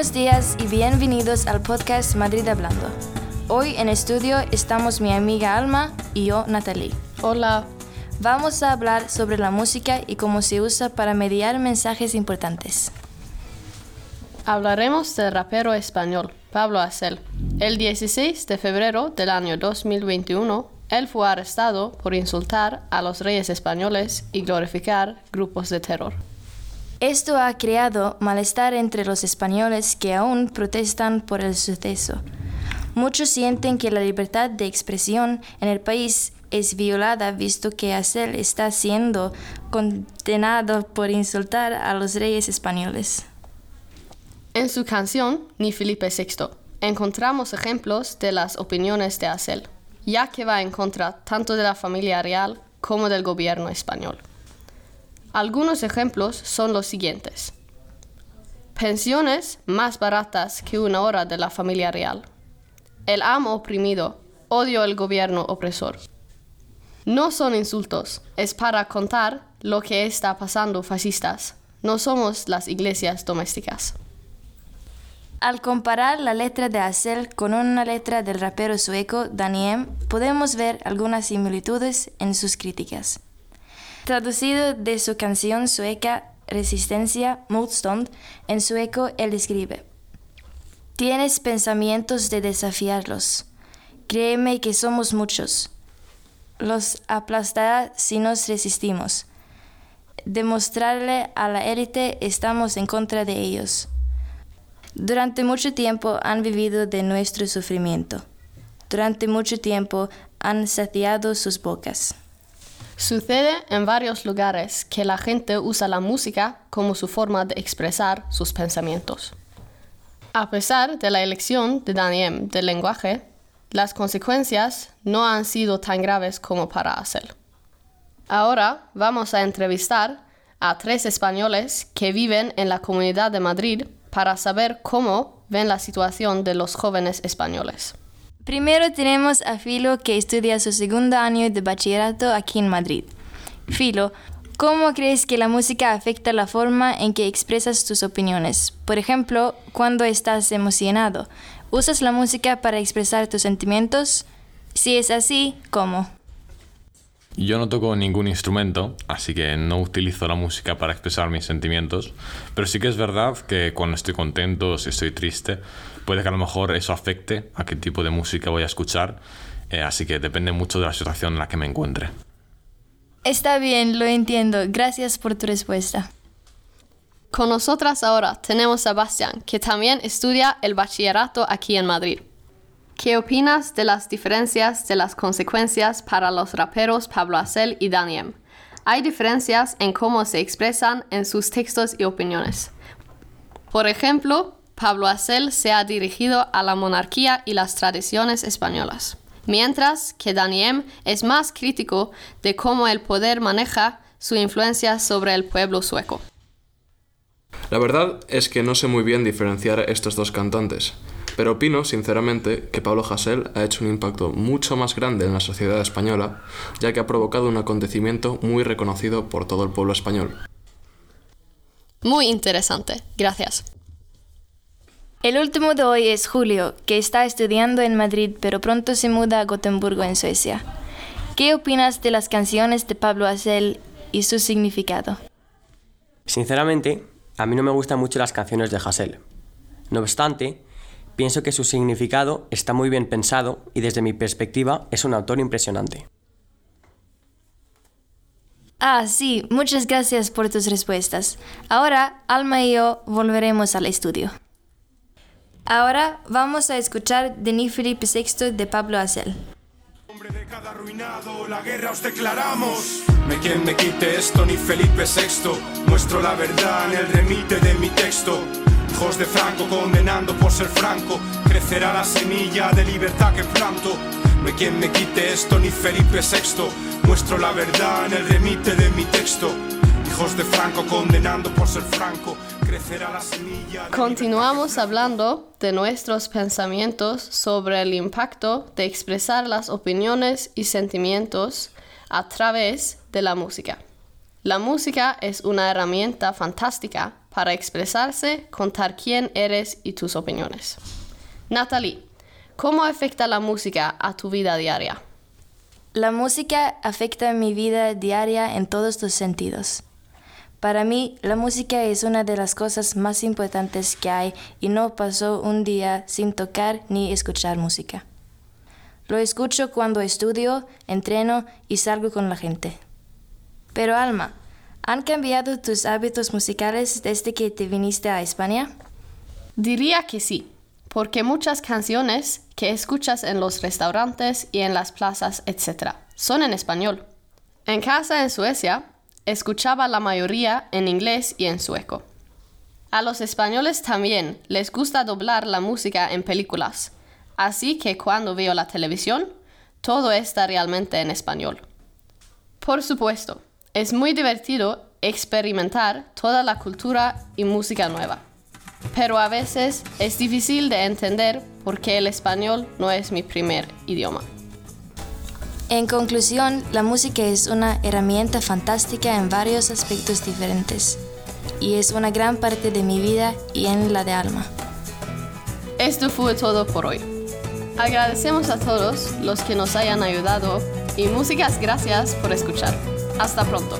Buenos días y bienvenidos al podcast Madrid Hablando. Hoy en estudio estamos mi amiga Alma y yo, Natalie. Hola. Vamos a hablar sobre la música y cómo se usa para mediar mensajes importantes. Hablaremos del rapero español Pablo Acel. El 16 de febrero del año 2021, él fue arrestado por insultar a los reyes españoles y glorificar grupos de terror. Esto ha creado malestar entre los españoles que aún protestan por el suceso. Muchos sienten que la libertad de expresión en el país es violada visto que Acel está siendo condenado por insultar a los reyes españoles. En su canción Ni Felipe VI encontramos ejemplos de las opiniones de Acel, ya que va en contra tanto de la familia real como del gobierno español. Algunos ejemplos son los siguientes. Pensiones más baratas que una hora de la familia real. El amo oprimido, odio el gobierno opresor. No son insultos, es para contar lo que está pasando fascistas. No somos las iglesias domésticas. Al comparar la letra de Acel con una letra del rapero sueco Daniem, podemos ver algunas similitudes en sus críticas. Traducido de su canción sueca Resistencia, Motstånd, en sueco él escribe: Tienes pensamientos de desafiarlos. Créeme que somos muchos. Los aplastará si nos resistimos. Demostrarle a la élite estamos en contra de ellos. Durante mucho tiempo han vivido de nuestro sufrimiento. Durante mucho tiempo han saciado sus bocas. Sucede en varios lugares que la gente usa la música como su forma de expresar sus pensamientos. A pesar de la elección de Daniel del lenguaje, las consecuencias no han sido tan graves como para hacerlo. Ahora vamos a entrevistar a tres españoles que viven en la Comunidad de Madrid para saber cómo ven la situación de los jóvenes españoles. Primero tenemos a Filo que estudia su segundo año de bachillerato aquí en Madrid. Filo, ¿cómo crees que la música afecta la forma en que expresas tus opiniones? Por ejemplo, cuando estás emocionado, ¿usas la música para expresar tus sentimientos? Si es así, ¿cómo? Yo no toco ningún instrumento, así que no utilizo la música para expresar mis sentimientos, pero sí que es verdad que cuando estoy contento o si estoy triste, puede que a lo mejor eso afecte a qué tipo de música voy a escuchar, eh, así que depende mucho de la situación en la que me encuentre. Está bien, lo entiendo. Gracias por tu respuesta. Con nosotras ahora tenemos a Bastián, que también estudia el bachillerato aquí en Madrid. ¿Qué opinas de las diferencias de las consecuencias para los raperos Pablo Acel y Daniel? Hay diferencias en cómo se expresan en sus textos y opiniones. Por ejemplo, Pablo Acel se ha dirigido a la monarquía y las tradiciones españolas, mientras que Daniel es más crítico de cómo el poder maneja su influencia sobre el pueblo sueco. La verdad es que no sé muy bien diferenciar estos dos cantantes, pero opino, sinceramente, que Pablo Hasél ha hecho un impacto mucho más grande en la sociedad española, ya que ha provocado un acontecimiento muy reconocido por todo el pueblo español. Muy interesante, gracias. El último de hoy es Julio, que está estudiando en Madrid pero pronto se muda a Gotemburgo en Suecia. ¿Qué opinas de las canciones de Pablo Acel y su significado? Sinceramente, a mí no me gustan mucho las canciones de Hassel. No obstante, Pienso que su significado está muy bien pensado y desde mi perspectiva es un autor impresionante. Ah, sí, muchas gracias por tus respuestas. Ahora, Alma y yo volveremos al estudio. Ahora vamos a escuchar de Ni Felipe VI de Pablo Acel. Hombre de cada arruinado, la guerra os declaramos. Me quien me quite esto, ni Felipe VI. Muestro la verdad en el remite de mi texto hijos de Franco condenando por ser franco. Crecerá la semilla de libertad que planto. No hay quien me quite esto ni Felipe VI. Muestro la verdad en el remite de mi texto. Hijos de Franco condenando por ser franco. Crecerá la semilla. Continuamos hablando de nuestros pensamientos sobre el impacto de expresar las opiniones y sentimientos a través de la música. La música es una herramienta fantástica para expresarse, contar quién eres y tus opiniones. Natalie, ¿cómo afecta la música a tu vida diaria? La música afecta mi vida diaria en todos los sentidos. Para mí, la música es una de las cosas más importantes que hay y no paso un día sin tocar ni escuchar música. Lo escucho cuando estudio, entreno y salgo con la gente. Pero Alma, ¿han cambiado tus hábitos musicales desde que te viniste a España? Diría que sí, porque muchas canciones que escuchas en los restaurantes y en las plazas, etc., son en español. En casa en Suecia, escuchaba la mayoría en inglés y en sueco. A los españoles también les gusta doblar la música en películas, así que cuando veo la televisión, todo está realmente en español. Por supuesto, es muy divertido experimentar toda la cultura y música nueva, pero a veces es difícil de entender porque el español no es mi primer idioma. En conclusión, la música es una herramienta fantástica en varios aspectos diferentes y es una gran parte de mi vida y en la de Alma. Esto fue todo por hoy. Agradecemos a todos los que nos hayan ayudado y músicas gracias por escuchar. Hasta pronto.